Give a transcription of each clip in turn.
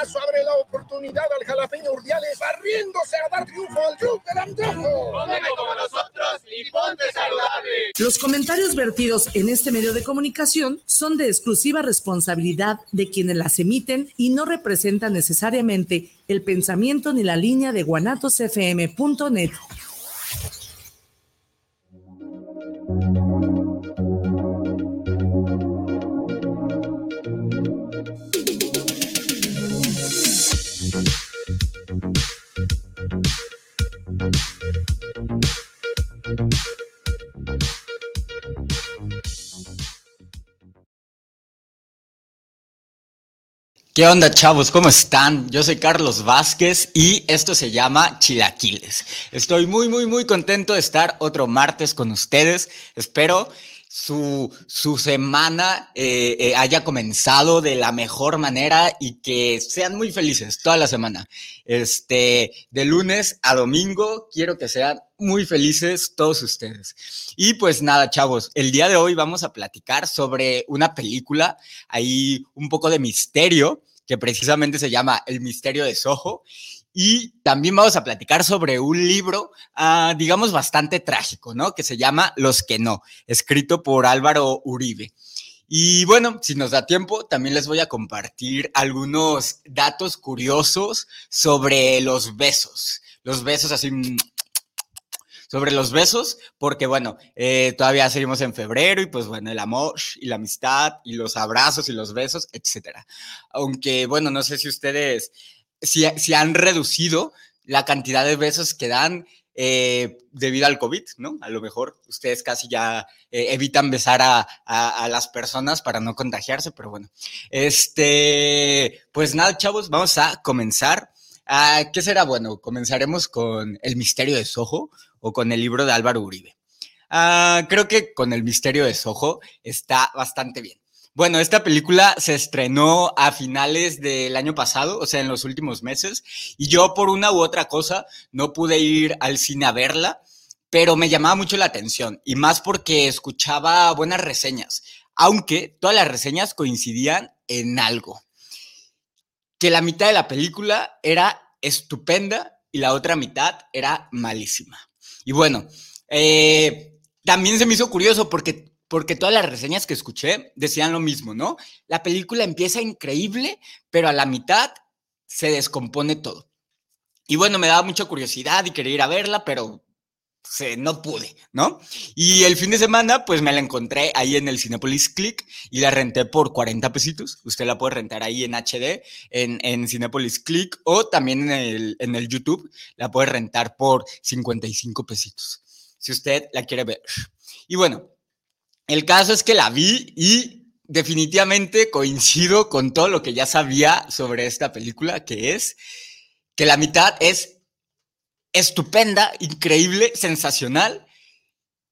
abre la oportunidad al jalapeño Urdiales barriéndose a dar triunfo al club del antojo. Como nosotros y ponte saludable. Los comentarios vertidos en este medio de comunicación son de exclusiva responsabilidad de quienes las emiten y no representan necesariamente el pensamiento ni la línea de guanatosfm.net. ¿Qué onda, chavos? ¿Cómo están? Yo soy Carlos Vázquez y esto se llama Chilaquiles. Estoy muy, muy, muy contento de estar otro martes con ustedes. Espero su, su semana eh, eh, haya comenzado de la mejor manera y que sean muy felices toda la semana. Este, de lunes a domingo, quiero que sean muy felices todos ustedes. Y pues nada, chavos, el día de hoy vamos a platicar sobre una película, ahí un poco de misterio, que precisamente se llama El misterio de Soho. Y también vamos a platicar sobre un libro, ah, digamos, bastante trágico, ¿no? Que se llama Los que no, escrito por Álvaro Uribe. Y bueno, si nos da tiempo, también les voy a compartir algunos datos curiosos sobre los besos. Los besos así sobre los besos, porque bueno, eh, todavía seguimos en febrero y pues bueno, el amor y la amistad y los abrazos y los besos, etcétera. Aunque bueno, no sé si ustedes si, han reducido la cantidad de besos que dan eh, debido al COVID, ¿no? A lo mejor ustedes casi ya eh, evitan besar a, las personas para no contagiarse, pero bueno. Este, pues nada, chavos, vamos a comenzar. Ah, ¿Qué será bueno? Comenzaremos con El misterio de Soho o con el libro de Álvaro Uribe. Ah, creo que con El misterio de Soho está bastante bien. Bueno, esta película se estrenó a finales del año pasado, o sea, en los últimos meses, y yo por una u otra cosa no pude ir al cine a verla, pero me llamaba mucho la atención, y más porque escuchaba buenas reseñas, aunque todas las reseñas coincidían en algo, que la mitad de la película era estupenda y la otra mitad era malísima. Y bueno, eh, también se me hizo curioso porque porque todas las reseñas que escuché decían lo mismo, ¿no? La película empieza increíble, pero a la mitad se descompone todo. Y bueno, me daba mucha curiosidad y quería ir a verla, pero se, no pude, ¿no? Y el fin de semana, pues me la encontré ahí en el Cinepolis Click y la renté por 40 pesitos. Usted la puede rentar ahí en HD, en, en Cinepolis Click o también en el, en el YouTube. La puede rentar por 55 pesitos, si usted la quiere ver. Y bueno, el caso es que la vi y definitivamente coincido con todo lo que ya sabía sobre esta película, que es que la mitad es estupenda, increíble, sensacional,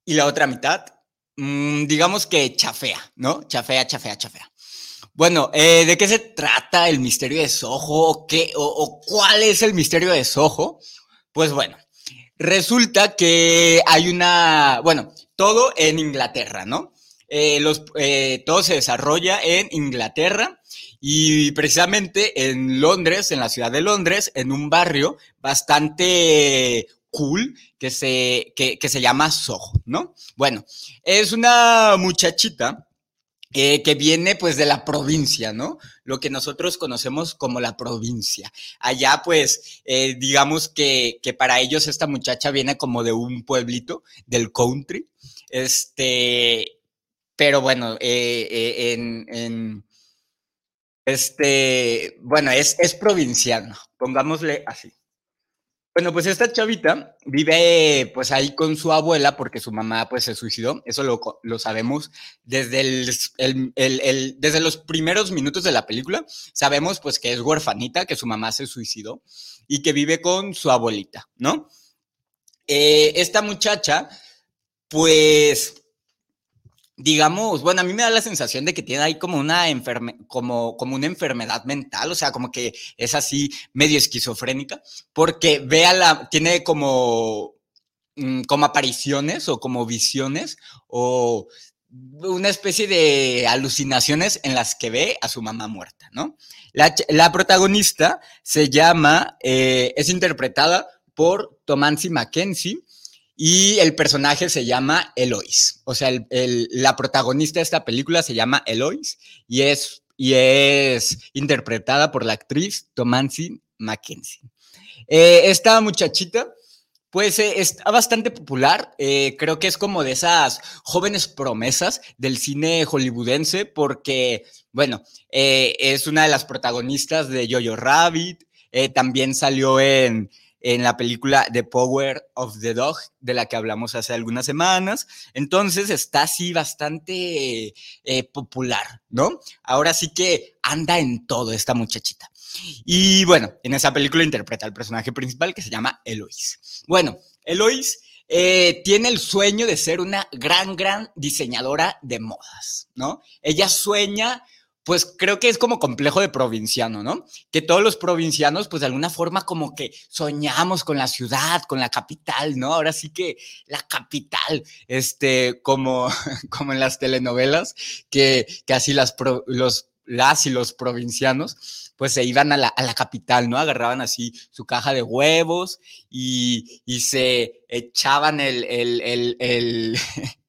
y la otra mitad, mm, digamos que chafea, ¿no? Chafea, chafea, chafea. Bueno, eh, ¿de qué se trata el misterio de Soho? ¿Qué, o, cuál es el misterio de Soho? Pues bueno, resulta que hay una, bueno, todo en Inglaterra, ¿no? Eh, los, eh, todo se desarrolla en Inglaterra y precisamente en Londres, en la ciudad de Londres, en un barrio bastante cool que se, que, se llama Soho, ¿no? Bueno, es una muchachita eh, que viene pues de la provincia, ¿no? Lo que nosotros conocemos como la provincia. Allá pues eh, digamos que, que, para ellos esta muchacha viene como de un pueblito del country, este, pero bueno, eh, en, este, bueno, es, es provinciano, pongámosle así. Bueno, pues esta chavita vive pues ahí con su abuela porque su mamá pues se suicidó, eso lo, lo sabemos desde, el, desde los primeros minutos de la película, sabemos pues que es huerfanita, que su mamá se suicidó y que vive con su abuelita, ¿no? Eh, esta muchacha pues digamos, bueno, a mí me da la sensación de que tiene ahí como una, enferme, como, como una enfermedad mental, o sea, como que es así medio esquizofrénica, porque vea la, tiene como, mm, como apariciones o como visiones o una especie de alucinaciones en las que ve a su mamá muerta, ¿no? La, protagonista se llama, eh, es interpretada por Tomancy Mackenzie y el personaje se llama Eloise. O sea, la protagonista de esta película se llama Eloise y es, interpretada por la actriz Tomancy Mackenzie. Eh, esta muchachita pues eh, está bastante popular, eh, creo que es como de esas jóvenes promesas del cine hollywoodense porque, bueno, es una de las protagonistas de Jojo Rabbit, también salió en, en la película The Power of the Dog, de la que hablamos hace algunas semanas. Entonces está así bastante popular, ¿no? Ahora sí que anda en todo esta muchachita. Y bueno, en esa película interpreta al personaje principal que se llama Eloise. Bueno, Eloise eh, tiene el sueño de ser una gran, gran diseñadora de modas, ¿no? Ella sueña, pues creo que es como complejo de provinciano, ¿no? Que todos los provincianos, pues de alguna forma como que soñamos con la ciudad, con la capital, ¿no? Ahora sí que la capital, este, como, como en las telenovelas, que, que así las, los, las y los provincianos pues se iban a la, capital, ¿no? Agarraban así su caja de huevos y, se echaban el, el,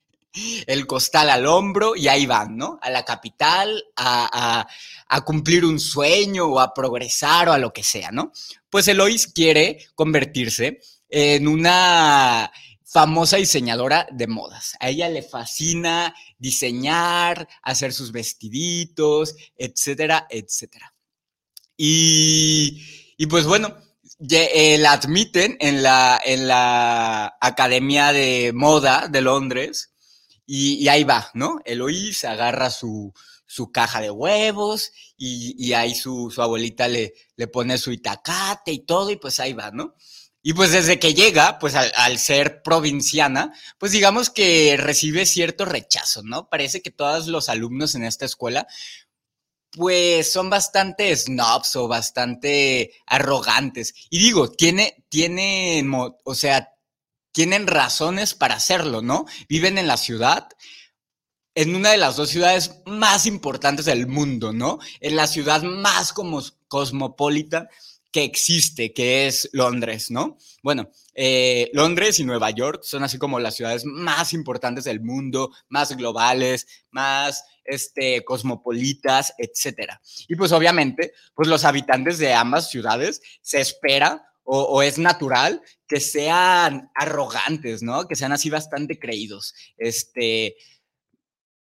costal al hombro y ahí van, ¿no? A la capital a, cumplir un sueño o a progresar o a lo que sea, ¿no? Pues Elois quiere convertirse en una famosa diseñadora de modas. A ella le fascina diseñar, hacer sus vestiditos, etcétera, etcétera. Y, pues bueno, eh, la admiten en la Academia de Moda de Londres y, ahí va, ¿no? Eloís agarra su, su caja de huevos y, ahí su, abuelita le, le pone su itacate y todo y pues ahí va, ¿no? Y pues desde que llega, pues al, al, ser provinciana, pues digamos que recibe cierto rechazo, ¿no? Parece que todos los alumnos en esta escuela, pues son bastante snobs o bastante arrogantes. Y digo, tiene, tiene, o sea, tienen razones para hacerlo, ¿no? Viven en la ciudad, en una de las dos ciudades más importantes del mundo, ¿no? En la ciudad más como cosmopolita que existe, que es Londres, ¿no? Bueno, eh, Londres y Nueva York son así como las ciudades más importantes del mundo, más globales, más este, cosmopolitas, etcétera. Y pues obviamente, pues los habitantes de ambas ciudades se espera o, es natural que sean arrogantes, ¿no? Que sean así bastante creídos. Este,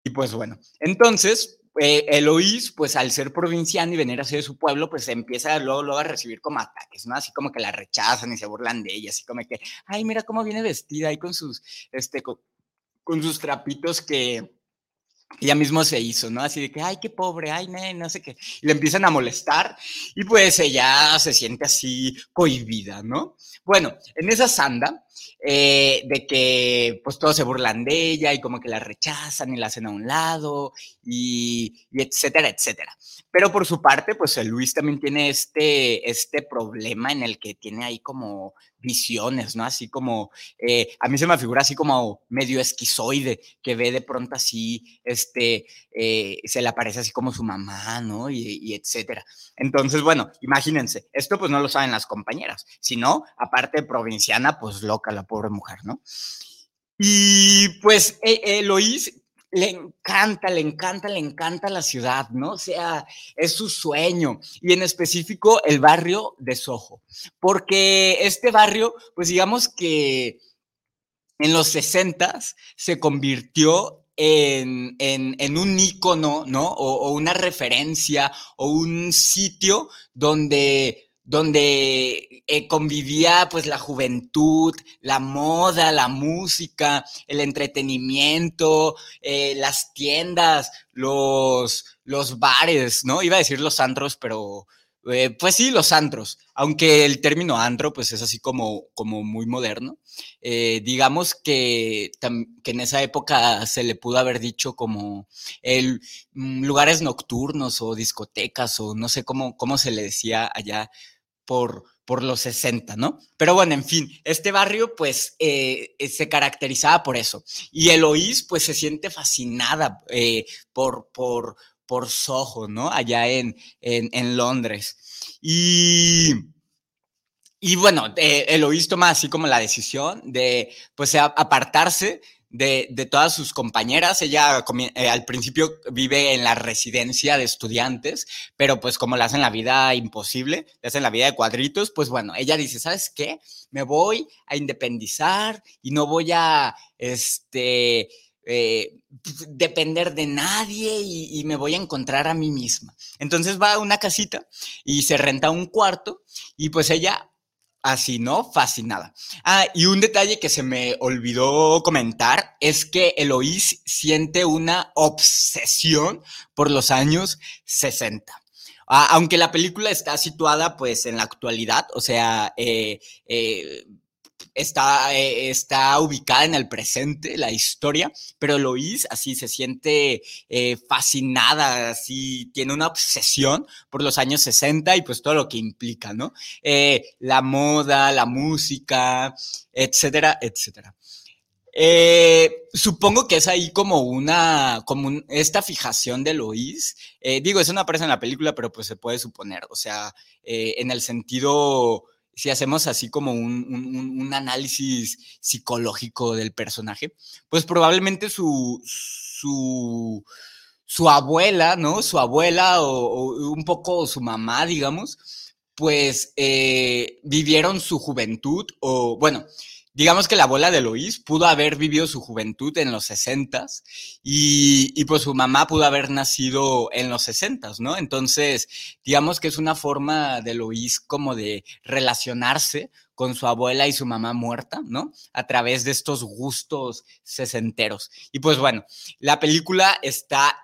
y pues bueno, entonces, eh, Eloís, pues al ser provinciano y venir así de su pueblo, pues empieza luego, luego a recibir como ataques, ¿no? Así como que la rechazan y se burlan de ella, así como que, ay, mira cómo viene vestida ahí con sus, este, con sus trapitos que, ella mismo se hizo, ¿no? Así de que, ay, qué pobre, ay, no, sé qué. Y le empiezan a molestar y pues ella se siente así cohibida, ¿no? Bueno, en esa sanda, eh, de que pues todos se burlan de ella y como que la rechazan y la hacen a un lado y, y etcétera, etcétera. Pero por su parte, pues Luis también tiene este, este problema en el que tiene ahí como visiones, ¿no? Así como, eh, a mí se me figura así como medio esquizoide, que ve de pronto así, este, eh, se le aparece así como su mamá, ¿no? Y, etcétera. Entonces, bueno, imagínense, esto pues no lo saben las compañeras, sino, aparte provinciana, pues loca la pobre mujer, ¿no? Y pues eh, Eloís le encanta, le encanta, le encanta la ciudad, ¿no? O sea, es su sueño. Y en específico el barrio de Soho. Porque este barrio, pues digamos que en los 60 se convirtió en, un ícono, ¿no? o, una referencia o un sitio donde donde eh, convivía pues la juventud, la moda, la música, el entretenimiento, eh, las tiendas, los, los bares, ¿no? Iba a decir los antros, pero eh, pues sí, los antros, aunque el término antro pues es así como, como muy moderno. digamos que, que, en esa época se le pudo haber dicho como el, mm, lugares nocturnos o discotecas o no sé cómo, cómo se le decía allá por, por los 60, ¿no? Pero bueno, en fin, este barrio pues eh, eh, se caracterizaba por eso. Y Eloís pues se siente fascinada eh, por, por, por Soho, ¿no? Allá en, en, Londres. Y... Y bueno, Eloís toma así como la decisión de, pues, apartarse de, todas sus compañeras. Ella eh, al principio vive en la residencia de estudiantes, pero pues como le hacen la vida imposible, le hacen la vida de cuadritos, pues bueno, ella dice, ¿sabes qué? Me voy a independizar y no voy a, este, eh, depender de nadie y, me voy a encontrar a mí misma. Entonces va a una casita y se renta un cuarto y pues ella Así, ¿no? Fascinada. Ah, y un detalle que se me olvidó comentar es que Eloís siente una obsesión por los años 60. Ah, aunque la película está situada pues en la actualidad, o sea, eh, eh, está, eh, está ubicada en el presente, la historia, pero Lois así se siente eh, fascinada, así tiene una obsesión por los años 60 y pues todo lo que implica, ¿no? Eh, la moda, la música, etcétera, etcétera. supongo que es ahí como una, como esta fijación de Lois. digo, eso no aparece en la película, pero pues se puede suponer. O sea, en el sentido si hacemos así como un, análisis psicológico del personaje, pues probablemente su, su, su abuela, ¿no? Su abuela o, un poco su mamá, digamos, pues eh, vivieron su juventud o, bueno, digamos que la abuela de Lois pudo haber vivido su juventud en los 60 y, y pues su mamá pudo haber nacido en los 60, ¿no? Entonces, digamos que es una forma de Lois como de relacionarse con su abuela y su mamá muerta, ¿no? A través de estos gustos sesenteros. Y pues bueno, la película está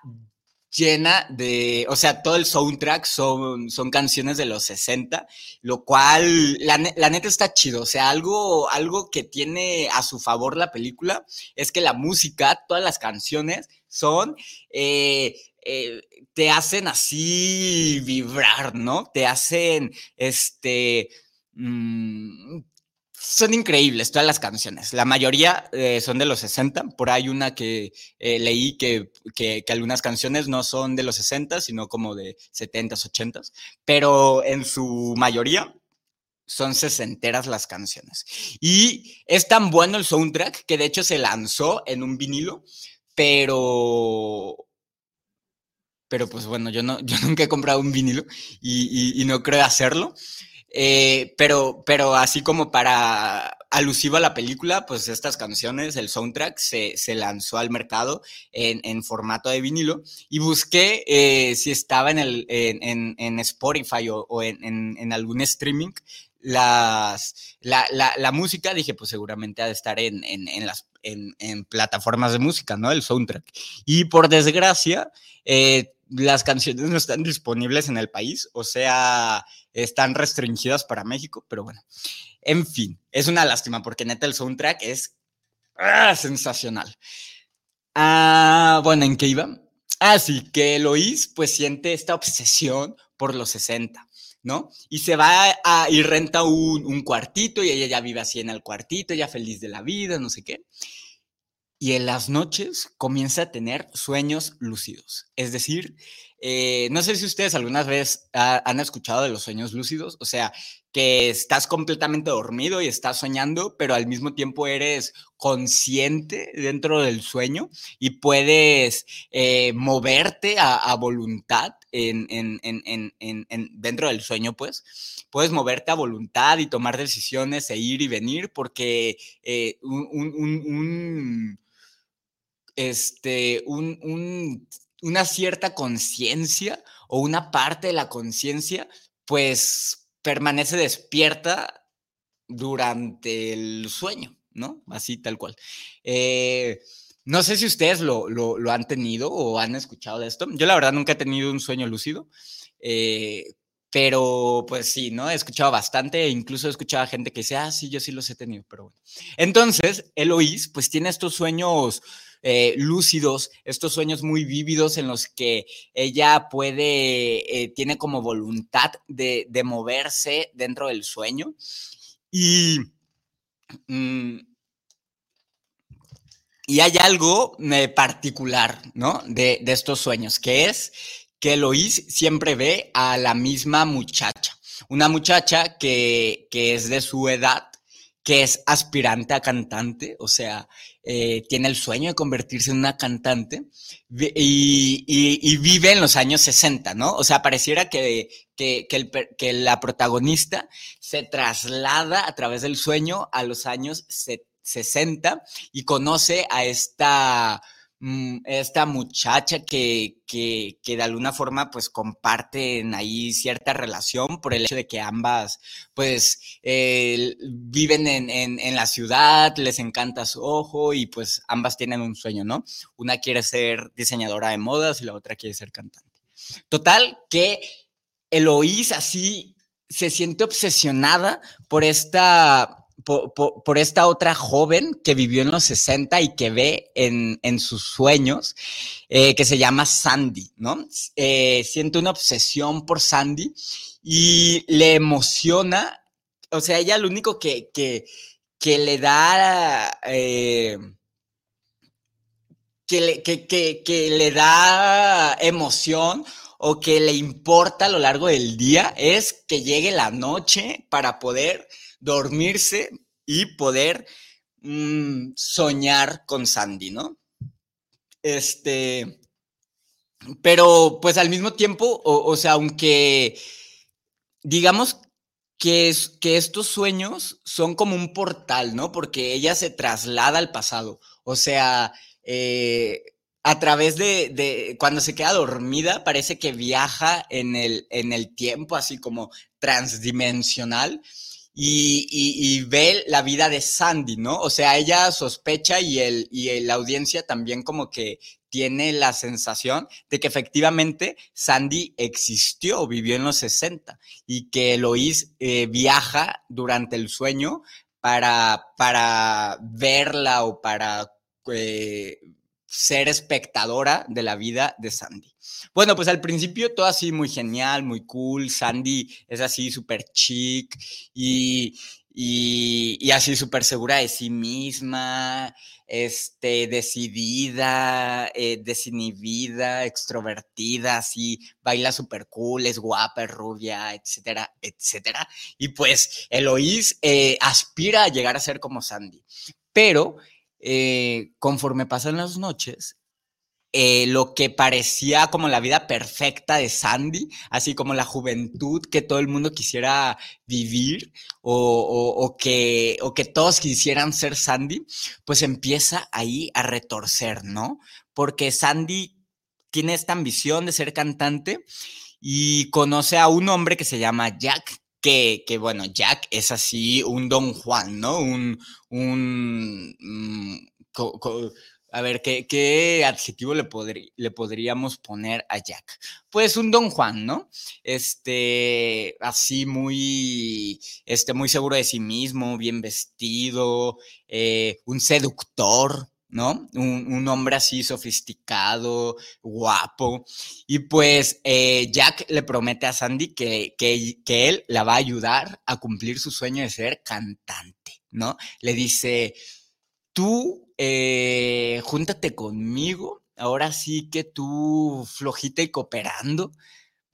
llena de, o sea, todo el soundtrack son, son canciones de los 60, lo cual, la, neta está chido, o sea, algo, algo que tiene a su favor la película es que la música, todas las canciones son, eh, eh, te hacen así vibrar, ¿no? Te hacen, este, mm, son increíbles todas las canciones. La mayoría eh, son de los 60. Por ahí una que eh, leí que, que, algunas canciones no son de los 60, sino como de 70s, 80s. Pero en su mayoría son sesenteras las canciones. Y es tan bueno el soundtrack que de hecho se lanzó en un vinilo, pero pero pues bueno, yo, no, yo nunca he comprado un vinilo y, y no creo hacerlo. Eh, pero, pero así como para alusivo a la película, pues estas canciones, el soundtrack, se, se lanzó al mercado en, formato de vinilo y busqué eh, si estaba en, el, en, en Spotify o, o en, algún streaming las, la, la, la, música, dije, pues seguramente ha de estar en, las, en, plataformas de música, ¿no? El soundtrack. Y por desgracia, eh, las canciones no están disponibles en el país, o sea, están restringidas para México, pero bueno. En fin, es una lástima porque neta el soundtrack es ah, sensacional. Ah, bueno, ¿en qué iba? Ah, sí, que Eloís pues siente esta obsesión por los 60, ¿no? Y se va a, y renta un, un cuartito y ella ya vive así en el cuartito, ya feliz de la vida, no sé qué y en las noches comienza a tener sueños lúcidos. Es decir, eh, no sé si ustedes alguna vez han escuchado de los sueños lúcidos, o sea, que estás completamente dormido y estás soñando, pero al mismo tiempo eres consciente dentro del sueño y puedes eh, moverte a, voluntad en, dentro del sueño, pues. Puedes moverte a voluntad y tomar decisiones e ir y venir porque eh, un este, un, una cierta conciencia o una parte de la conciencia, pues permanece despierta durante el sueño, ¿no? Así tal cual. Eh, no sé si ustedes lo, lo, han tenido o han escuchado de esto. Yo la verdad nunca he tenido un sueño lúcido, eh, pero pues sí, ¿no? He escuchado bastante e incluso he escuchado a gente que dice, ah, sí, yo sí los he tenido, pero bueno. Entonces, Eloís pues tiene estos sueños eh, lúcidos, estos sueños muy vívidos en los que ella puede, eh, tiene como voluntad de, moverse dentro del sueño. Y, mm, y hay algo eh, particular, ¿no? De, de estos sueños, que es que Lois siempre ve a la misma muchacha, una muchacha que, es de su edad, que es aspirante a cantante, o sea, eh, tiene el sueño de convertirse en una cantante y, vive en los años 60, ¿no? O sea, pareciera que, que, que, la protagonista se traslada a través del sueño a los años 60 y conoce a esta esta muchacha que, que, que, de alguna forma pues comparten ahí cierta relación por el hecho de que ambas pues eh, viven en, en, en, la ciudad, les encanta su ojo y pues ambas tienen un sueño, ¿no? Una quiere ser diseñadora de modas y la otra quiere ser cantante. Total que Eloís así se siente obsesionada por esta por, esta otra joven que vivió en los 60 y que ve en, sus sueños, eh, que se llama Sandy, ¿no? Eh, siente una obsesión por Sandy y le emociona, o sea, ella lo único que, que, le da... Eh, que le, que, que le da emoción o que le importa a lo largo del día es que llegue la noche para poder dormirse y poder mm, soñar con Sandy, ¿no? Este, pero pues al mismo tiempo, o, sea, aunque digamos que, es, que estos sueños son como un portal, ¿no? Porque ella se traslada al pasado, o sea, eh, a través de, de, cuando se queda dormida, parece que viaja en el, en el tiempo, así como transdimensional y, ve la vida de Sandy, ¿no? O sea, ella sospecha y, el, y la audiencia también como que tiene la sensación de que efectivamente Sandy existió, vivió en los 60 y que Eloís eh, viaja durante el sueño para, para verla o para eh, ser espectadora de la vida de Sandy. Bueno, pues al principio todo así muy genial, muy cool. Sandy es así súper chic y, y, así súper segura de sí misma, este, decidida, eh, desinhibida, extrovertida, así, baila súper cool, es guapa, es rubia, etcétera, etcétera. Y pues Eloís eh, aspira a llegar a ser como Sandy. Pero eh, conforme pasan las noches, eh, lo que parecía como la vida perfecta de Sandy, así como la juventud que todo el mundo quisiera vivir o, que, o que todos quisieran ser Sandy, pues empieza ahí a retorcer, ¿no? Porque Sandy tiene esta ambición de ser cantante y conoce a un hombre que se llama Jack, que, que, bueno, Jack es así un Don Juan, ¿no? Un, un, mm, a ver, ¿qué, adjetivo le, le, podríamos poner a Jack? Pues un Don Juan, ¿no? Este, así muy, este, muy seguro de sí mismo, bien vestido, eh, un seductor, ¿no? Un, hombre así sofisticado, guapo. Y pues eh, Jack le promete a Sandy que, que, que, él la va a ayudar a cumplir su sueño de ser cantante, ¿no? Le dice, tú eh, júntate conmigo, ahora sí que tú flojita y cooperando.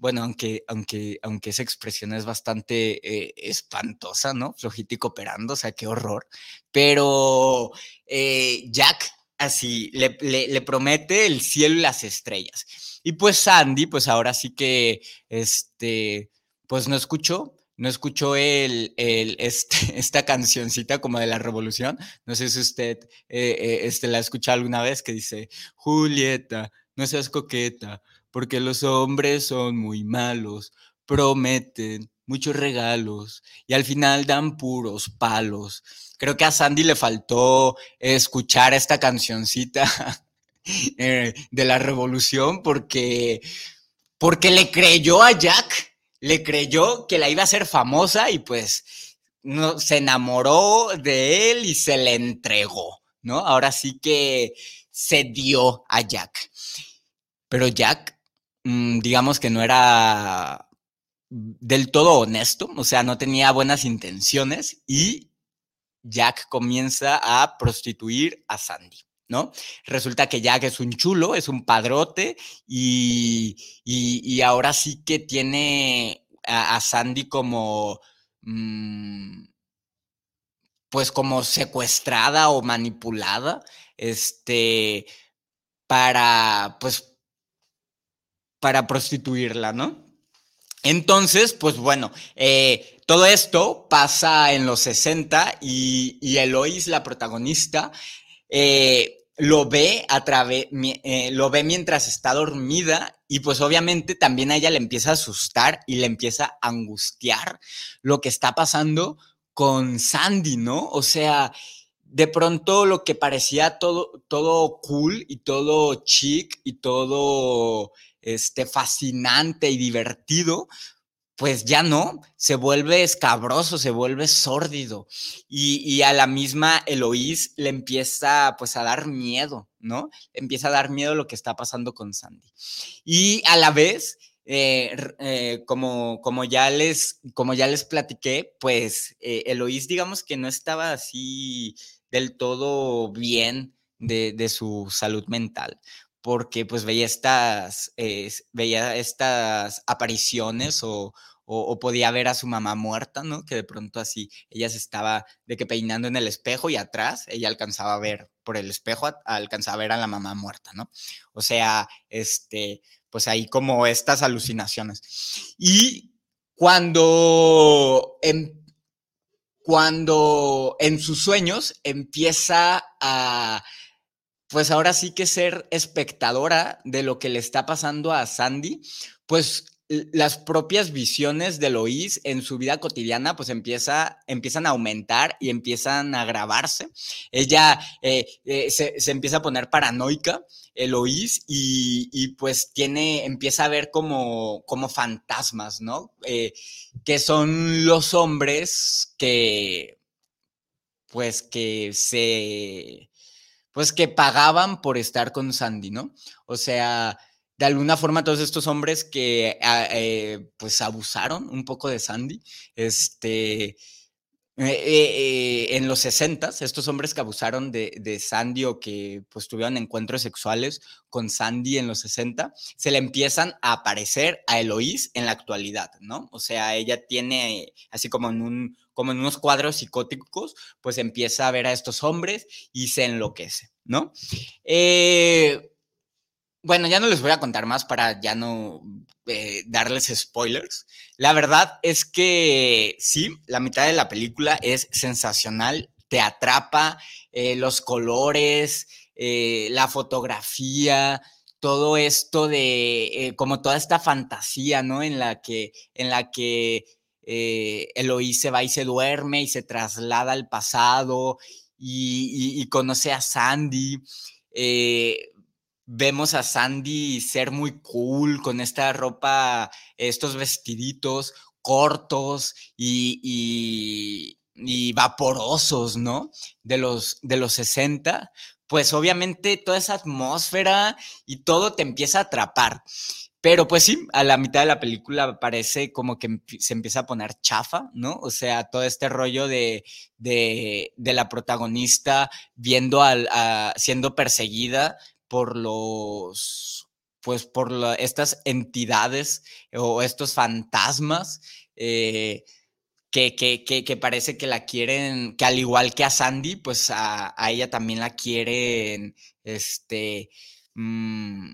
Bueno, aunque, aunque, aunque esa expresión es bastante eh, espantosa, ¿no? Flojita y cooperando, o sea, qué horror. Pero eh, Jack así le, le, promete el cielo y las estrellas. Y pues Sandy, pues ahora sí que, este, pues no escuchó, no escuchó el, el, este, esta cancioncita como de la revolución. No sé si usted eh, eh, este, la ha escuchado alguna vez que dice, Julieta, no seas coqueta, porque los hombres son muy malos, prometen muchos regalos y al final dan puros palos. Creo que a Sandy le faltó escuchar esta cancioncita eh, de la revolución porque, porque le creyó a Jack le creyó que la iba a hacer famosa y pues no, se enamoró de él y se le entregó, ¿no? Ahora sí que se dio a Jack. Pero Jack, digamos que no era del todo honesto, o sea, no tenía buenas intenciones y Jack comienza a prostituir a Sandy. ¿no? Resulta que Jack es un chulo, es un padrote y, ahora sí que tiene a, Sandy como, mm, pues como secuestrada o manipulada, este, para, pues, para prostituirla, ¿no? Entonces, pues bueno, eh, todo esto pasa en los 60 y, y Eloís, la protagonista, eh, lo ve a eh, lo ve mientras está dormida y pues obviamente también a ella le empieza a asustar y le empieza a angustiar lo que está pasando con Sandy, ¿no? O sea, de pronto lo que parecía todo, todo cool y todo chic y todo este, fascinante y divertido, pues ya no, se vuelve escabroso, se vuelve sórdido. Y, a la misma Eloís le empieza pues a dar miedo, ¿no? empieza a dar miedo lo que está pasando con Sandy. Y a la vez, eh, eh, como, como, ya les, como ya les platiqué, pues eh, Eloís digamos que no estaba así del todo bien de, de su salud mental porque pues veía estas, veía estas apariciones o, o, podía ver a su mamá muerta, ¿no? Que de pronto así ella se estaba de que peinando en el espejo y atrás ella alcanzaba a ver por el espejo, alcanzaba a ver a la mamá muerta, ¿no? O sea, este, pues ahí como estas alucinaciones. Y cuando, en, cuando en sus sueños empieza a pues ahora sí que ser espectadora de lo que le está pasando a Sandy, pues las propias visiones de Lois en su vida cotidiana pues empieza, empiezan a aumentar y empiezan a agravarse. Ella eh, eh, se, empieza a poner paranoica, Eloís, y, y, pues tiene, empieza a ver como, como fantasmas, ¿no? Eh, que son los hombres que, pues que se, pues que pagaban por estar con Sandy, ¿no? O sea, de alguna forma todos estos hombres que ah, eh, pues abusaron un poco de Sandy, este, eh, eh, en los 60 estos hombres que abusaron de, Sandy o que pues tuvieron encuentros sexuales con Sandy en los 60, se le empiezan a aparecer a Eloís en la actualidad, ¿no? O sea, ella tiene, así como en un como en unos cuadros psicóticos, pues empieza a ver a estos hombres y se enloquece, ¿no? Eh, bueno, ya no les voy a contar más para ya no eh, darles spoilers. La verdad es que sí, la mitad de la película es sensacional, te atrapa, eh, los colores, la fotografía, todo esto de como toda esta fantasía, ¿no? En la que, en la que Eloí se va y se duerme y se traslada al pasado y, y conoce a Sandy vemos a Sandy ser muy cool con esta ropa, estos vestiditos cortos y, vaporosos, ¿no? De los, de los 60, pues obviamente toda esa atmósfera y todo te empieza a atrapar. Pero pues sí, a la mitad de la película parece como que se empieza a poner chafa, ¿no? O sea, todo este rollo de, de, la protagonista viendo al, siendo perseguida por los, pues por estas entidades o estos fantasmas eh, que, que, parece que la quieren, que al igual que a Sandy, pues a, ella también la quieren, este, mm,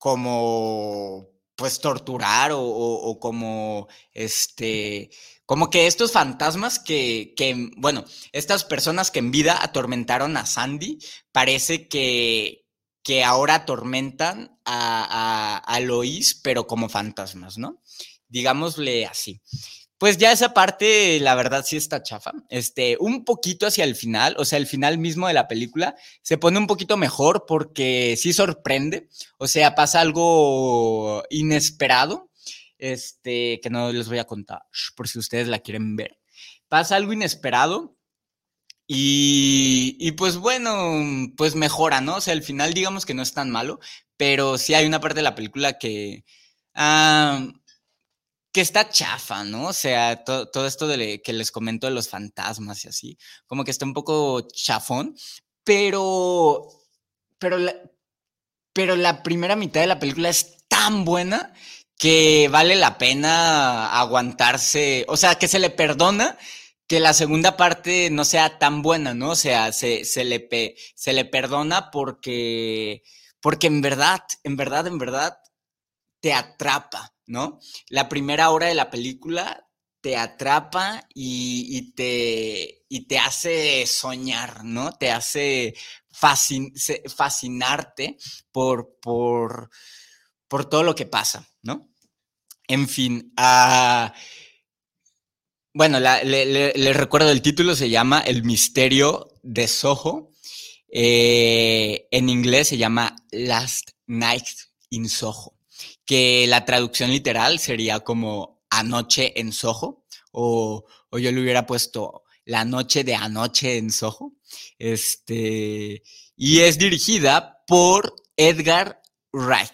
como, pues torturar o, como, este, como que estos fantasmas que, que, bueno, estas personas que en vida atormentaron a Sandy, parece que, que ahora atormentan a, a, a Lois, pero como fantasmas, ¿no? Digámosle así. Pues ya esa parte, la verdad, sí está chafa. Este, un poquito hacia el final, o sea, el final mismo de la película se pone un poquito mejor porque sí sorprende. O sea, pasa algo inesperado este, que no les voy a contar, por si ustedes la quieren ver. Pasa algo inesperado y, pues bueno, pues mejora, ¿no? O sea, al final digamos que no es tan malo, pero sí hay una parte de la película que... Ah, que está chafa, ¿no? O sea, todo esto de que les comento de los fantasmas y así, como que está un poco chafón, pero, pero, la, pero la primera mitad de la película es tan buena que vale la pena aguantarse, o sea, que se le perdona que la segunda parte no sea tan buena, ¿no? O sea, se, le, se le perdona porque, porque en verdad, en verdad, en verdad, te atrapa, ¿no? La primera hora de la película te atrapa y, te, y te hace soñar, ¿no? Te hace fascinarte por, por, por todo lo que pasa, ¿no? En fin, uh, bueno, le, recuerdo el título, se llama El misterio de Soho. Eh, en inglés se llama Last Night in Soho, que la traducción literal sería como Anoche en Soho, o, yo le hubiera puesto La noche de anoche en Soho. Este, y es dirigida por Edgar Wright.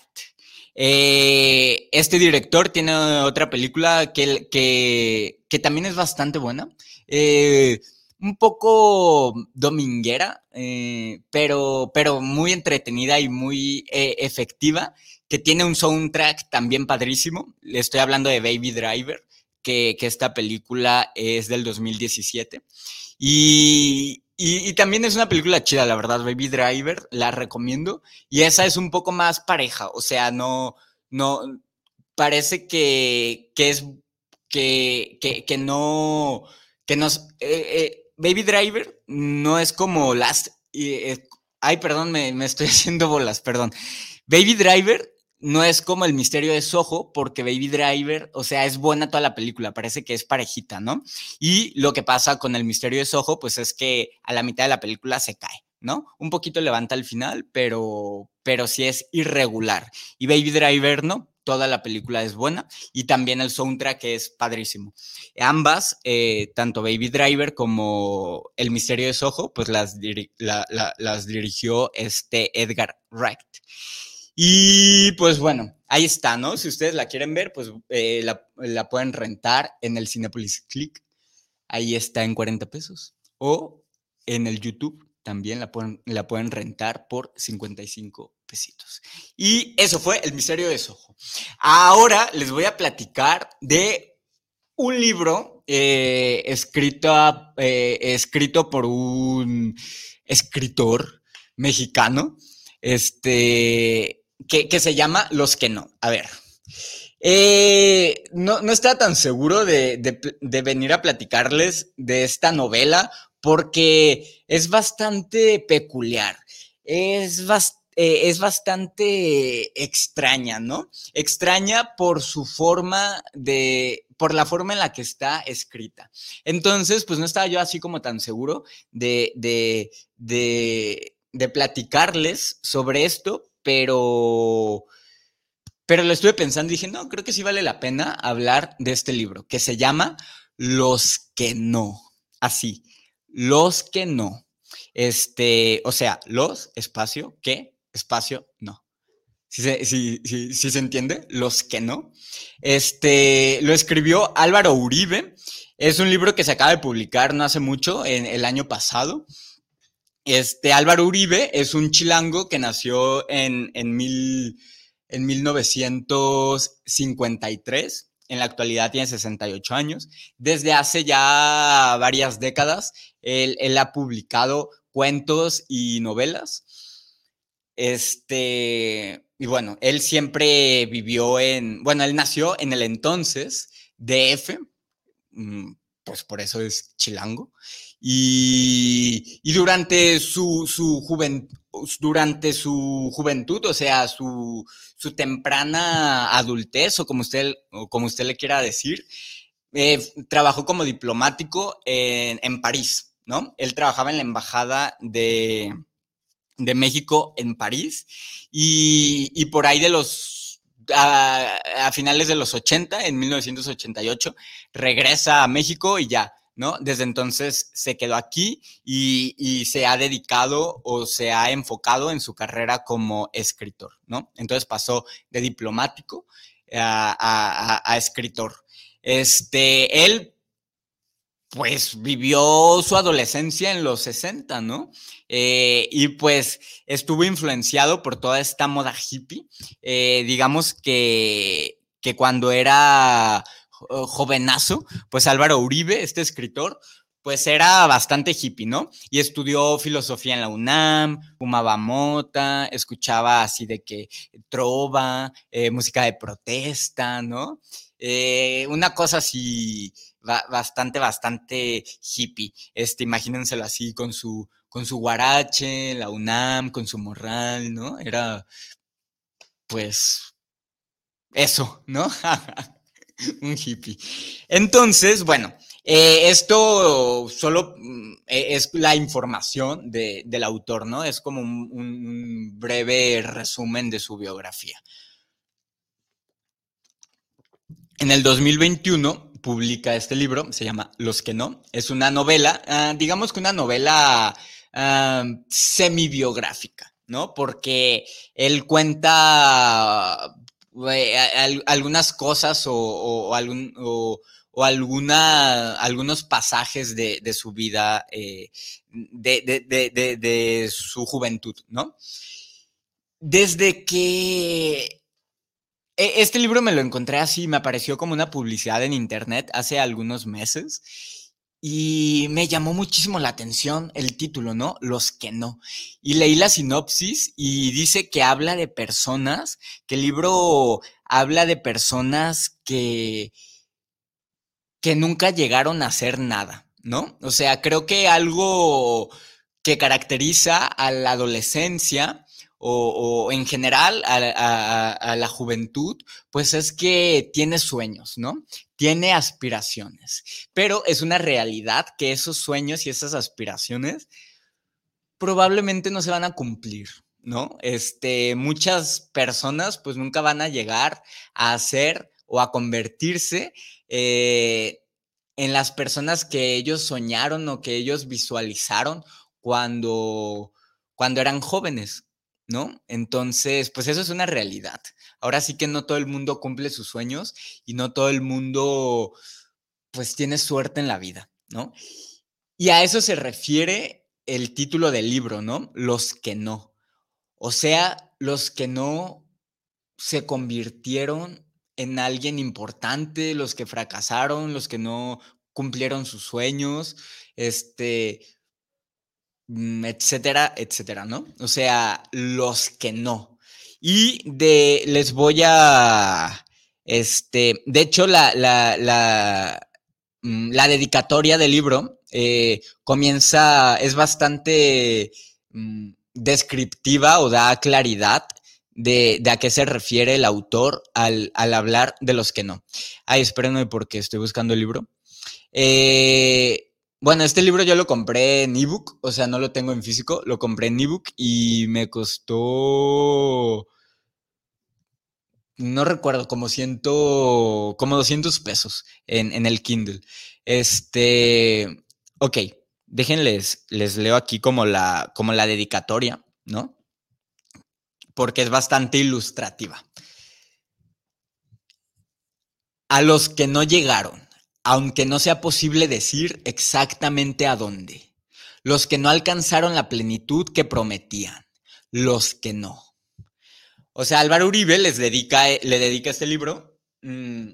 Eh, este director tiene otra película que, que, que también es bastante buena. Eh, un poco dominguera, eh, pero, pero muy entretenida y muy efectiva, que tiene un soundtrack también padrísimo. Le estoy hablando de Baby Driver, que, que esta película es del 2017. Y, y, también es una película chida, la verdad, Baby Driver, la recomiendo. Y esa es un poco más pareja, o sea, no, no, parece que, que es, que, que, que no, que nos, eh, eh, Baby Driver no es como Last, eh, ay, perdón, me, me estoy haciendo bolas, perdón. Baby Driver no es como el misterio de Soho, porque Baby Driver, o sea, es buena toda la película, parece que es parejita, ¿no? Y lo que pasa con el misterio de Soho, pues es que a la mitad de la película se cae, ¿no? Un poquito levanta al final, pero, pero sí es irregular. Y Baby Driver, ¿no? Toda la película es buena y también el soundtrack es padrísimo. Ambas, eh, tanto Baby Driver como El Misterio de Soho, pues las, las dirigió este Edgar Wright. Y pues bueno, ahí está, ¿no? Si ustedes la quieren ver, pues eh, la, pueden rentar en el Cinepolis Click. Ahí está en 40 pesos. O en el YouTube también la pueden, la pueden rentar por 55 Y eso fue El Misterio de Soho. Ahora les voy a platicar de un libro eh, escrito, eh, escrito por un escritor mexicano. Este, que, se llama Los que no. A ver. Eh, no, no estaba tan seguro de, venir a platicarles de esta novela porque es bastante peculiar. Es, eh, es bastante extraña, ¿no? Extraña por su forma de, por la forma en la que está escrita. Entonces, pues no estaba yo así como tan seguro de, de, de, de platicarles sobre esto pero, pero lo estuve pensando dije, no, creo que sí vale la pena hablar de este libro, que se llama Los que no. Así, los que no. Este, o sea, los, espacio, que, espacio, no. Si se, se entiende, los que no. Este, lo escribió Álvaro Uribe. Es un libro que se acaba de publicar no hace mucho, en el año pasado. Este Álvaro Uribe es un chilango que nació en, en, mil, en 1953. En la actualidad tiene 68 años. Desde hace ya varias décadas, él, ha publicado cuentos y novelas. Este, y bueno, él siempre vivió en, bueno, él nació en el entonces DF, mm, pues por eso es chilango. Y, durante su, juventud, durante su juventud, o sea, su, temprana adultez, o como usted, como usted le quiera decir, eh, trabajó como diplomático en, París, ¿no? Él trabajaba en la embajada de, México en París y, por ahí de los a, a, finales de los 80, en 1988, regresa a México y ya ¿no? Desde entonces se quedó aquí y, se ha dedicado o se ha enfocado en su carrera como escritor, ¿no? Entonces pasó de diplomático a, escritor. Este, él pues vivió su adolescencia en los 60, ¿no? Eh, y pues estuvo influenciado por toda esta moda hippie. Eh, digamos que, que cuando era jovenazo, pues Álvaro Uribe, este escritor, pues era bastante hippie, ¿no? Y estudió filosofía en la UNAM, fumaba mota, escuchaba así de que trova, eh, música de protesta, ¿no? Una cosa así bastante, bastante hippie. Este, imagínenselo así con su, con su guarache, la UNAM, con su morral, ¿no? Era, pues, eso, ¿no? un hippie. Entonces, bueno, eh, esto solo mm, e, es la información del autor, ¿no? Es como un, breve resumen de su biografía. En el 2021 publica este libro, se llama Los que no. Es una novela, ah, digamos que una novela ah, semi-biográfica, ¿no? Porque él cuenta algunas cosas o, algún, o, alguna, algunos pasajes de, su vida, eh, de, su juventud, ¿no? Desde que este libro me lo encontré así, me apareció como una publicidad en internet hace algunos meses y me llamó muchísimo la atención el título, ¿no? Los que no. Y leí la sinopsis y dice que habla de personas, que el libro habla de personas que, que nunca llegaron a hacer nada, ¿no? O sea, creo que algo que caracteriza a la adolescencia o, en general a, la juventud, pues es que tiene sueños, ¿no? Tiene aspiraciones, pero es una realidad que esos sueños y esas aspiraciones probablemente no se van a cumplir, ¿no? Este, muchas personas pues nunca van a llegar a ser o a convertirse eh, en las personas que ellos soñaron o que ellos visualizaron cuando, cuando eran jóvenes, ¿no? Entonces, pues eso es una realidad. Ahora sí que no todo el mundo cumple sus sueños y no todo el mundo, pues tiene suerte en la vida, ¿no? Y a eso se refiere el título del libro, ¿no? Los que no. O sea, los que no se convirtieron en alguien importante, los que fracasaron, los que no cumplieron sus sueños, este, etcétera, etcétera, ¿no? O sea, los que no. Y de, les voy a, este, de hecho, la, la, la, mm, la dedicatoria del libro eh, comienza, es bastante mm, descriptiva o da claridad de, de, a qué se refiere el autor al, al, hablar de los que no. Ay, espérenme porque estoy buscando el libro. Eh, bueno, este libro yo lo compré en ebook, o sea, no lo tengo en físico, lo compré en ebook y me costó, no recuerdo, como ciento, como 200 pesos en, el Kindle. Este, ok, déjenles, les leo aquí como la, como la dedicatoria, ¿no? Porque es bastante ilustrativa. A los que no llegaron aunque no sea posible decir exactamente a dónde. Los que no alcanzaron la plenitud que prometían, los que no. O sea, Álvaro Uribe les dedica, le dedica este libro mm,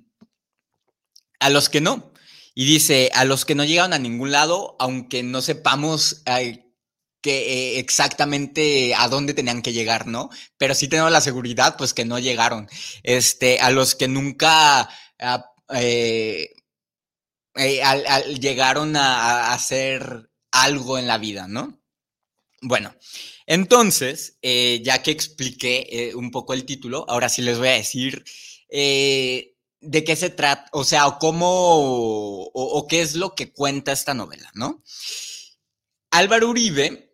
a los que no. Y dice, a los que no llegaron a ningún lado, aunque no sepamos eh, exactamente a dónde tenían que llegar, ¿no? Pero sí tenemos la seguridad, pues que no llegaron. Este, a los que nunca... Ah, eh, eh, llegaron a, hacer algo en la vida, ¿no? Bueno, entonces, eh, ya que expliqué eh, un poco el título, ahora sí les voy a decir de qué se trata, o sea, cómo o, qué es lo que cuenta esta novela, ¿no? Álvaro Uribe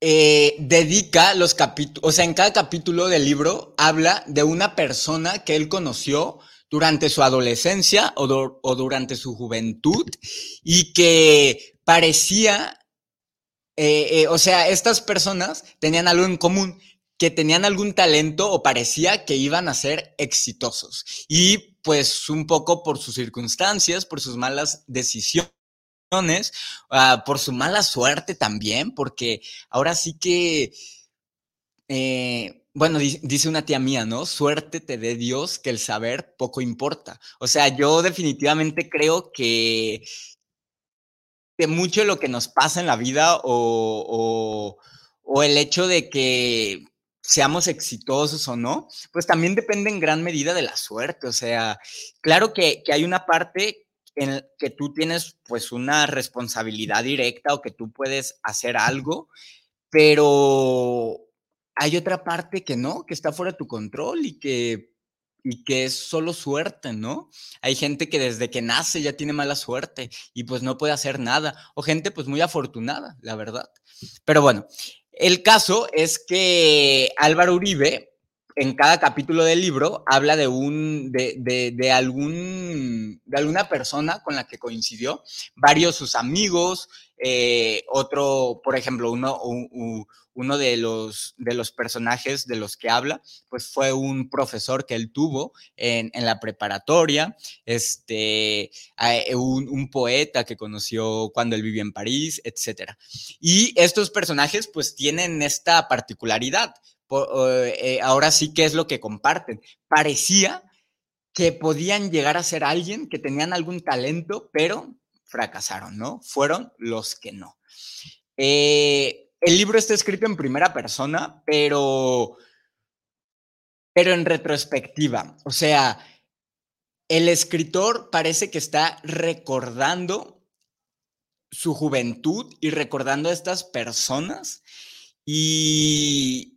dedica los capítulos, o sea, en cada capítulo del libro habla de una persona que él conoció durante su adolescencia o, durante su juventud y que parecía, eh, eh, o sea, estas personas tenían algo en común, que tenían algún talento o parecía que iban a ser exitosos. Y pues un poco por sus circunstancias, por sus malas decisiones, uh, por su mala suerte también, porque ahora sí que, eh, bueno, dice una tía mía, ¿no? Suerte te dé Dios que el saber poco importa. O sea, yo definitivamente creo que, de mucho de lo que nos pasa en la vida o, o, el hecho de que seamos exitosos o no, pues también depende en gran medida de la suerte. O sea, claro que, que hay una parte en que tú tienes pues una responsabilidad directa o que tú puedes hacer algo, pero hay otra parte que no, que está fuera de tu control y que y que es solo suerte, ¿no? Hay gente que desde que nace ya tiene mala suerte y pues no puede hacer nada, o gente pues muy afortunada, la verdad. Pero bueno, el caso es que Álvaro Uribe, en cada capítulo del libro, habla de un, de, algún, de alguna persona con la que coincidió, varios sus amigos, eh, otro, por ejemplo, uno, uno de los, de los personajes de los que habla, pues fue un profesor que él tuvo en, la preparatoria, este, un, un, poeta que conoció cuando él vivía en París, etc. Y estos personajes pues tienen esta particularidad. Eh, ahora sí, ¿qué es lo que comparten? Parecía que podían llegar a ser alguien, que tenían algún talento, pero fracasaron, ¿no? Fueron los que no. Eh, el libro está escrito en primera persona, pero, pero en retrospectiva. O sea, el escritor parece que está recordando su juventud y recordando a estas personas y,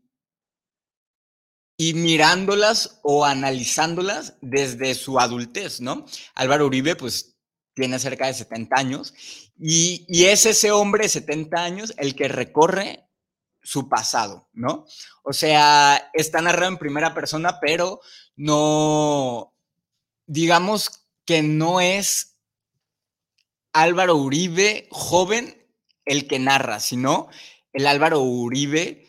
y mirándolas o analizándolas desde su adultez, ¿no? Álvaro Uribe, pues tiene cerca de 70 años, y, es ese hombre de 70 años el que recorre su pasado, ¿no? O sea, está narrado en primera persona, pero no, digamos que no es Álvaro Uribe joven el que narra, sino el Álvaro Uribe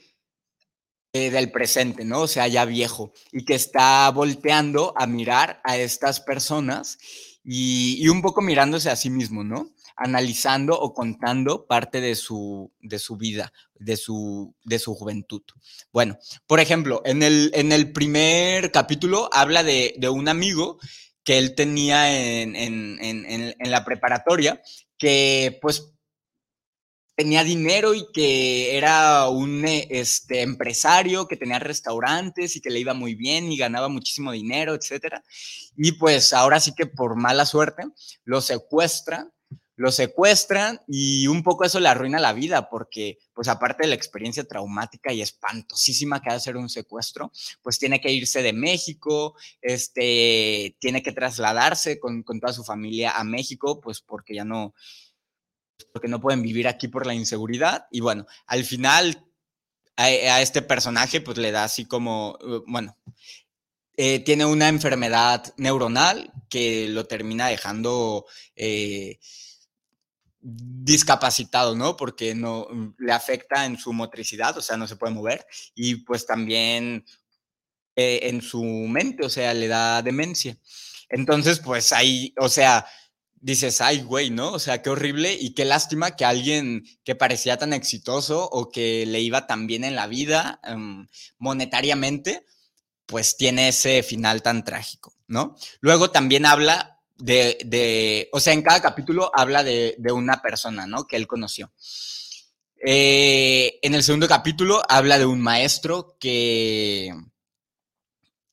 eh, del presente, ¿no? O sea, ya viejo, y que está volteando a mirar a estas personas y, un poco mirándose a sí mismo, ¿no? Analizando o contando parte de su, de su vida, de su, de su juventud. Bueno, por ejemplo, en el, en el primer capítulo habla de, de un amigo que él tenía en, en, en, en, la preparatoria, que pues tenía dinero y que era un eh, este, empresario que tenía restaurantes y que le iba muy bien y ganaba muchísimo dinero, etcétera. Y pues ahora sí que por mala suerte lo secuestran, lo secuestran y un poco eso le arruina la vida porque pues aparte de la experiencia traumática y espantosísima que ha de ser un secuestro, pues tiene que irse de México, este, tiene que trasladarse con, con toda su familia a México, pues porque ya no, porque no pueden vivir aquí por la inseguridad. Y bueno, al final a, este personaje pues le da así como, uh, bueno, eh, tiene una enfermedad neuronal que lo termina dejando eh, discapacitado, ¿no? Porque no le afecta en su motricidad, o sea, no se puede mover y pues también eh, en su mente, o sea, le da demencia. Entonces, pues ahí, o sea, dices, ay, güey, ¿no? O sea, qué horrible y qué lástima que alguien que parecía tan exitoso o que le iba tan bien en la vida em, monetariamente, pues tiene ese final tan trágico, ¿no? Luego también habla de, de o sea, en cada capítulo habla de, de una persona, ¿no? Que él conoció. Eh, en el segundo capítulo habla de un maestro que,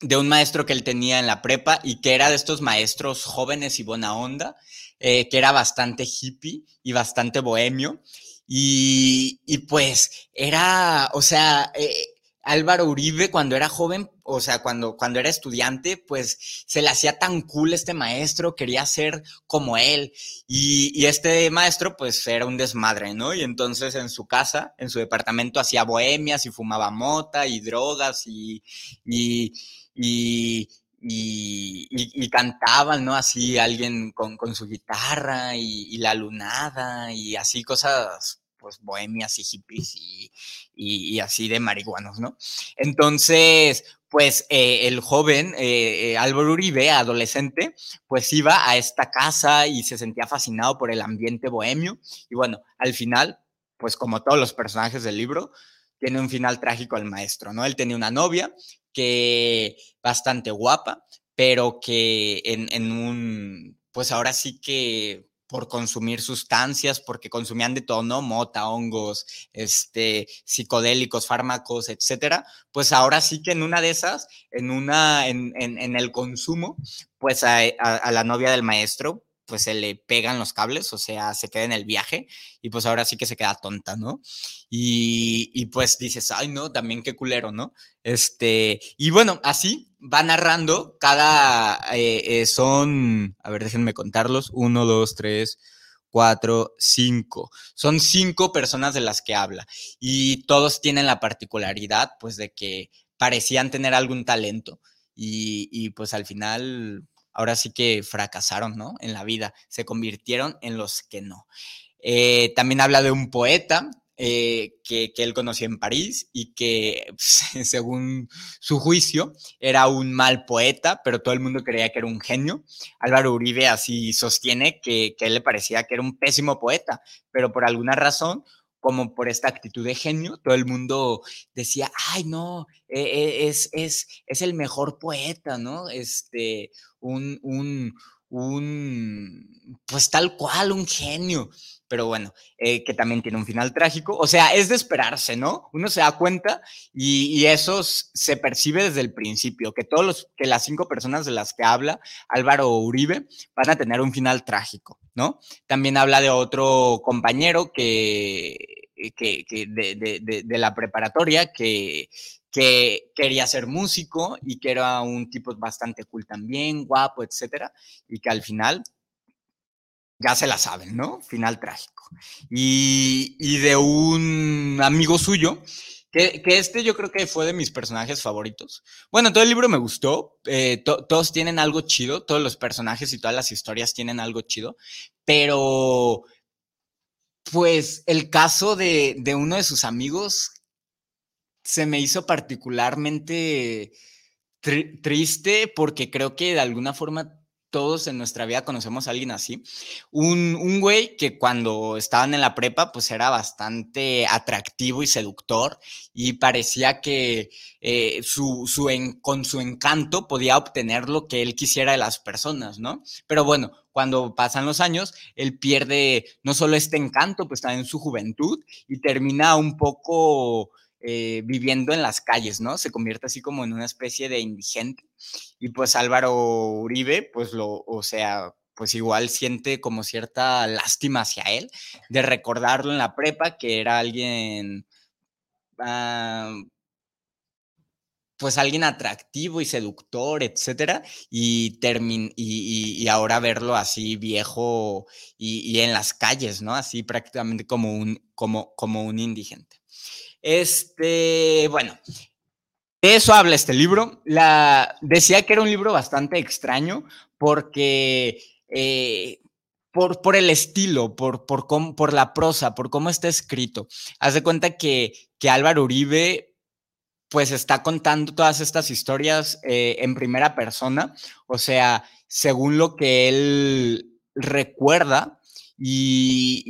de un maestro que él tenía en la prepa y que era de estos maestros jóvenes y buena onda, eh, que era bastante hippie y bastante bohemio. Y, y pues era, o sea, eh, Álvaro Uribe cuando era joven, o sea, cuando, cuando era estudiante, pues se le hacía tan cool este maestro, quería ser como él. Y, y, este maestro, pues era un desmadre, ¿no? Y entonces en su casa, en su departamento, hacía bohemias y fumaba mota y drogas y, y, y, y, cantaban, ¿no? Así alguien con, su guitarra y, la lunada y así cosas, pues bohemias y hippies y, así de marihuanos, ¿no? Entonces, pues eh, el joven eh, eh, Álvaro Uribe, adolescente, pues iba a esta casa y se sentía fascinado por el ambiente bohemio y bueno, al final, pues como todos los personajes del libro, tiene un final trágico el maestro, ¿no? Él tenía una novia que bastante guapa, pero que en, un, pues ahora sí que por consumir sustancias, porque consumían de todo, ¿no? Mota, hongos, este, psicodélicos, fármacos, etcétera, pues ahora sí que en una de esas, en una, en, en, el consumo, pues a, la novia del maestro, pues se le pegan los cables, o sea, se queda en el viaje y pues ahora sí que se queda tonta, ¿no? Y, pues dices, ay, no, también qué culero, ¿no? Este, y bueno, así va narrando, cada, eh, eh, son, a ver, déjenme contarlos, uno, dos, tres, cuatro, cinco. Son cinco personas de las que habla y todos tienen la particularidad, pues, de que parecían tener algún talento y, y pues al final ahora sí que fracasaron, ¿no? En la vida, se convirtieron en los que no. Eh, también habla de un poeta eh, que, él conoció en París y que, según su juicio, era un mal poeta, pero todo el mundo creía que era un genio. Álvaro Uribe así sostiene que, que él le parecía que era un pésimo poeta, pero por alguna razón como por esta actitud de genio, todo el mundo decía, ay, no, e, e, es, es, es el mejor poeta, ¿no? Este, un, un, un, pues tal cual, un genio. Pero bueno, eh, que también tiene un final trágico. O sea, es de esperarse, ¿no? Uno se da cuenta y, eso se percibe desde el principio, que todos los, que las cinco personas de las que habla Álvaro Uribe van a tener un final trágico, ¿no? También habla de otro compañero que, que, de, de la preparatoria que, que quería ser músico y que era un tipo bastante cool también, guapo, etcétera, y que al final ya se la saben, ¿no? Final trágico. Y, de un amigo suyo, que, este yo creo que fue de mis personajes favoritos. Bueno, todo el libro me gustó, eh, todos tienen algo chido, todos los personajes y todas las historias tienen algo chido, pero pues el caso de, de uno de sus amigos se me hizo particularmente triste porque creo que de alguna forma todos en nuestra vida conocemos a alguien así. Un, un, güey que cuando estaban en la prepa, pues era bastante atractivo y seductor y parecía que eh, su, su con su encanto podía obtener lo que él quisiera de las personas, ¿no? Pero bueno, cuando pasan los años, él pierde no solo este encanto, pues también su juventud y termina un poco eh, viviendo en las calles, ¿no? Se convierte así como en una especie de indigente. Y pues Álvaro Uribe, pues lo, o sea, pues igual siente como cierta lástima hacia él de recordarlo en la prepa, que era alguien, ah, pues alguien atractivo y seductor, etcétera, y, y, y, ahora verlo así viejo y, en las calles, ¿no? Así prácticamente como un, como, como un indigente. Este, bueno, de eso habla este libro. La, decía que era un libro bastante extraño porque eh, por, el estilo, por, por, la prosa, por cómo está escrito. Haz de cuenta que, que Álvaro Uribe pues está contando todas estas historias eh, en primera persona, o sea, según lo que él recuerda y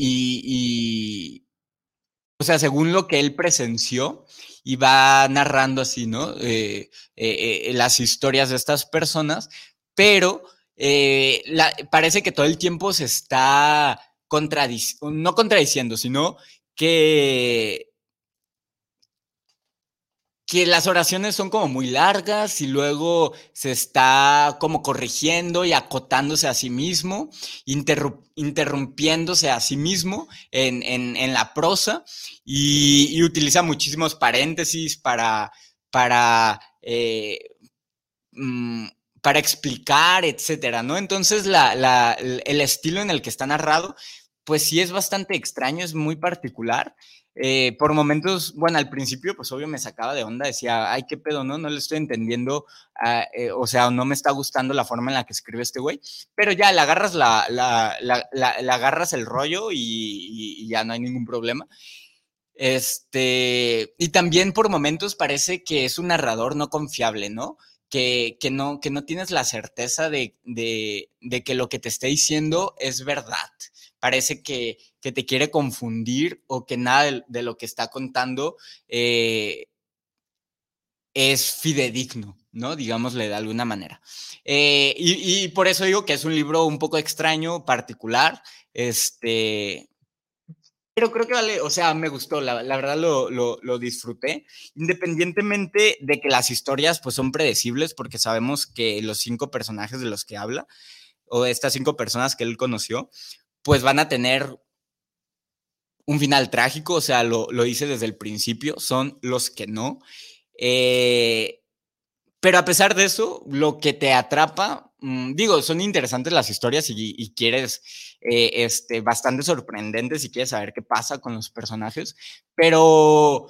o sea, según lo que él presenció y va narrando así, ¿no? Eh, eh, eh, las historias de estas personas, pero parece que todo el tiempo se está contradiciendo, no contradiciendo, sino que que las oraciones son como muy largas y luego se está como corrigiendo y acotándose a sí mismo, interrumpiéndose a sí mismo en, la prosa y, utiliza muchísimos paréntesis para, para, eh, mm, para explicar, etcétera, ¿no? Entonces el estilo en el que está narrado, pues sí es bastante extraño, es muy particular. Eh, por momentos, bueno, al principio, pues obvio me sacaba de onda, decía, ay, qué pedo, ¿no? No le estoy entendiendo, eh, o sea, no me está gustando la forma en la que escribe este güey, pero ya le agarras, la, agarras el rollo y, ya no hay ningún problema. Este, y también por momentos parece que es un narrador no confiable, ¿no? Que, no, que no tienes la certeza de, de que lo que te está diciendo es verdad parece que, te quiere confundir o que nada de, lo que está contando eh, es fidedigno, ¿no? Digámosle de alguna manera. Eh, y, por eso digo que es un libro un poco extraño, particular, este, pero creo que vale, o sea, me gustó, la, verdad lo, lo, disfruté, independientemente de que las historias pues son predecibles, porque sabemos que los cinco personajes de los que habla, o estas cinco personas que él conoció, pues van a tener un final trágico, o sea, lo, lo hice desde el principio, son los que no. Eh, pero a pesar de eso, lo que te atrapa, mm, digo, son interesantes las historias y, quieres, eh, este, bastante sorprendentes y quieres saber qué pasa con los personajes, pero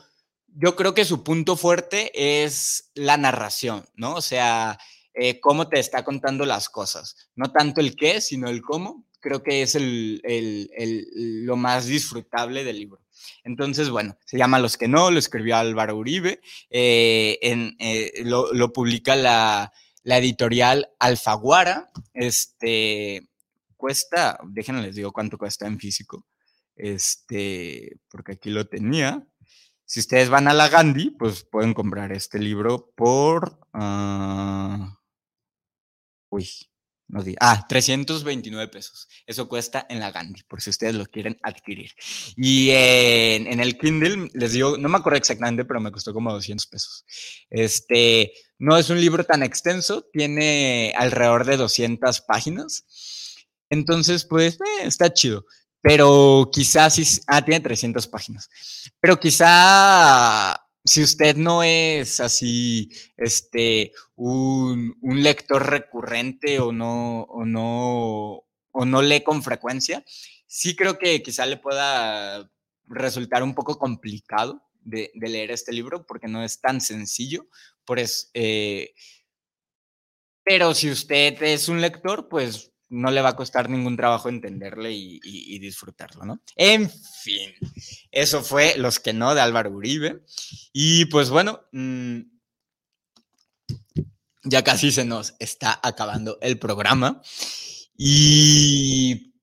yo creo que su punto fuerte es la narración, ¿no? O sea, eh, cómo te está contando las cosas, no tanto el qué, sino el cómo creo que es el, lo más disfrutable del libro. Entonces, bueno, se llama Los que no, lo escribió Álvaro Uribe, eh, eh, lo, publica la, editorial Alfaguara, este, cuesta, déjenme les digo cuánto cuesta en físico, este, porque aquí lo tenía. Si ustedes van a la Gandhi, pues pueden comprar este libro por... Uh, uy, no ah, 329 pesos. Eso cuesta en la Gandhi, por si ustedes lo quieren adquirir. Y en, el Kindle, les digo, no me acuerdo exactamente, pero me costó como 200 pesos. Este, no es un libro tan extenso, tiene alrededor de 200 páginas. Entonces, pues, eh, está chido. Pero quizás, ah, tiene 300 páginas. Pero quizá si usted no es así, este, un, lector recurrente o no, o no, o no lee con frecuencia, sí creo que quizá le pueda resultar un poco complicado de, leer este libro porque no es tan sencillo. Eh, pero si usted es un lector, pues no le va a costar ningún trabajo entenderle y, disfrutarlo, ¿no? En fin, eso fue Los que no de Álvaro Uribe. Y pues bueno, mm, ya casi se nos está acabando el programa. Y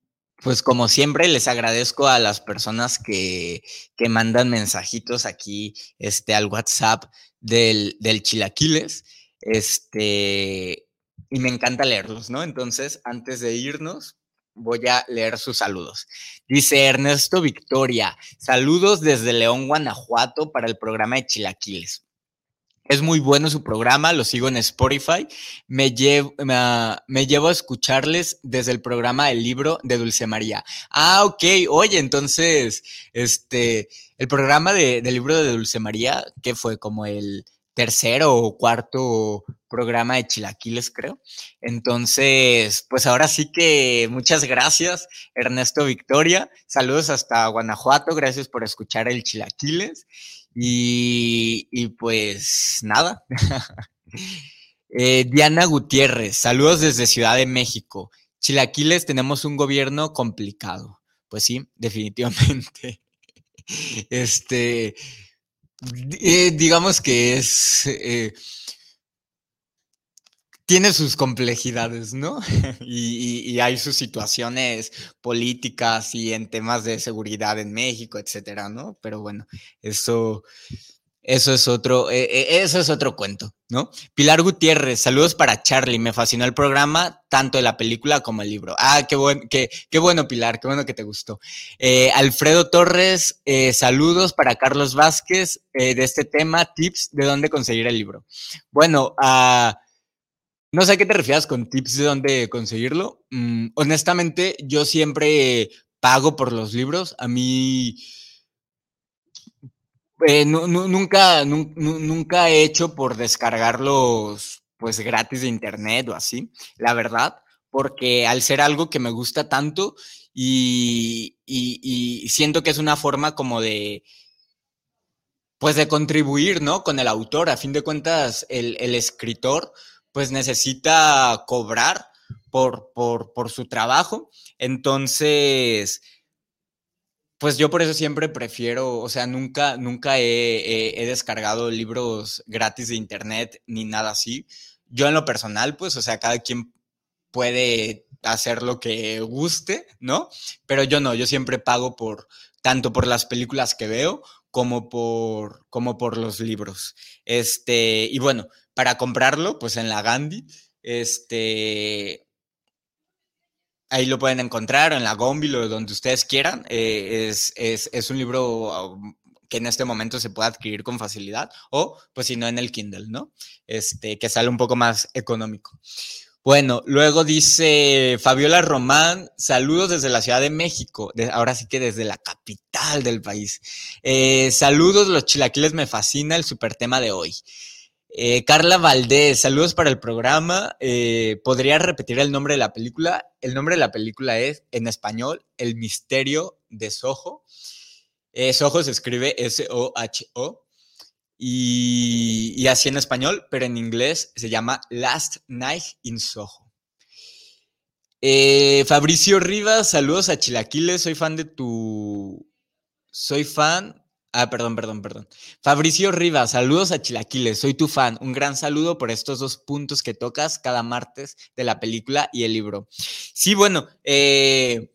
pues como siempre, les agradezco a las personas que, mandan mensajitos aquí este, al WhatsApp del, del Chilaquiles. Este, y me encanta leerlos, ¿no? Entonces, antes de irnos, voy a leer sus saludos. Dice Ernesto Victoria, saludos desde León, Guanajuato para el programa de Chilaquiles. Es muy bueno su programa, lo sigo en Spotify. Me llevo, a escucharles desde el programa del libro de Dulce María. Ah, ok. Oye, entonces, este, el programa de, del libro de Dulce María, que fue como el tercero o cuarto programa de Chilaquiles, creo. Entonces, pues ahora sí que muchas gracias, Ernesto Victoria. Saludos hasta Guanajuato, gracias por escuchar el Chilaquiles. Y, pues nada. Eh, Diana Gutiérrez, saludos desde Ciudad de México. Chilaquiles, tenemos un gobierno complicado. Pues sí, definitivamente. Este, eh, digamos que es... Eh, tiene sus complejidades, ¿no? y, hay sus situaciones políticas y en temas de seguridad en México, etcétera, ¿no? Pero bueno, eso, eso es otro, eh, eh, eso es otro cuento, ¿no? Pilar Gutiérrez, saludos para Charlie, me fascinó el programa, tanto de la película como el libro. Ah, qué, buen, qué, qué bueno, Pilar, qué bueno que te gustó. Eh, Alfredo Torres, saludos para Carlos Vázquez de este tema, tips de dónde conseguir el libro. Bueno, a... No sé a qué te refieras con tips de dónde conseguirlo. Mm, honestamente, yo siempre pago por los libros. A mí eh, nunca, nunca he hecho por descargarlos pues gratis de internet o así, la verdad, porque al ser algo que me gusta tanto y, y siento que es una forma como de pues de contribuir, ¿no? Con el autor. A fin de cuentas, el, escritor, pues necesita cobrar por, por, su trabajo. Entonces, pues yo por eso siempre prefiero, o sea, nunca, nunca he, descargado libros gratis de internet ni nada así. Yo en lo personal, pues, o sea, cada quien puede hacer lo que guste, ¿no? Pero yo no, yo siempre pago por, tanto por las películas que veo como por, como por los libros. Este, y bueno, para comprarlo, pues en la Gandhi, este, ahí lo pueden encontrar, en la Gombi, o donde ustedes quieran. Eh, es, es, un libro um, que en este momento se puede adquirir con facilidad, o pues si no en el Kindle, ¿no? Este, que sale un poco más económico. Bueno, luego dice Fabiola Román, saludos desde la Ciudad de México, ahora sí que desde la capital del país. Eh, saludos, los chilaquiles me fascina el super tema de hoy. Eh, Carla Valdés, saludos para el programa. Eh, ¿Podría repetir el nombre de la película? El nombre de la película es, en español, El misterio de Soho. Soho se escribe S-O-H-O. Y, así en español, pero en inglés se llama Last Night in Soho. Eh, Fabricio Rivas, saludos a Chilaquiles, soy fan de tu... Soy fan... Ah, perdón, perdón, perdón. Fabricio Rivas, saludos a Chilaquiles, soy tu fan. Un gran saludo por estos dos puntos que tocas cada martes de la película y el libro. Sí, bueno, eh...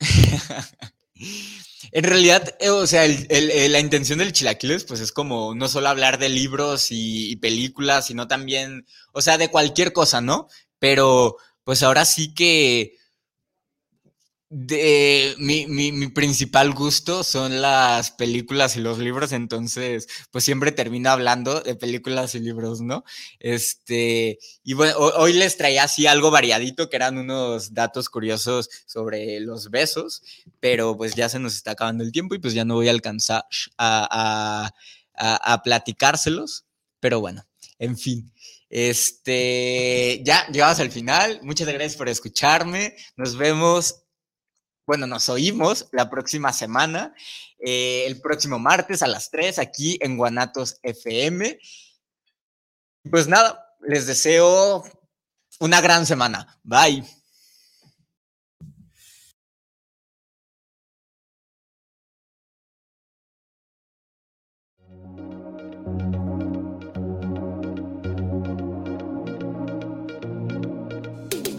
En realidad, eh, o sea, la intención del Chilaquiles, pues es como no solo hablar de libros y, películas, sino también, o sea, de cualquier cosa, ¿no? Pero, pues ahora sí que de, mi, mi, principal gusto son las películas y los libros, entonces, pues siempre termino hablando de películas y libros, ¿no? Este, y bueno, hoy les traía así algo variadito, que eran unos datos curiosos sobre los besos, pero pues ya se nos está acabando el tiempo y pues ya no voy a alcanzar a, a, a platicárselos, pero bueno, en fin. Este, ya llegamos al final. Muchas gracias por escucharme. Nos vemos bueno, nos oímos la próxima semana, eh, el próximo martes a las 3 aquí en Guanatos FM. Pues nada, les deseo una gran semana. Bye.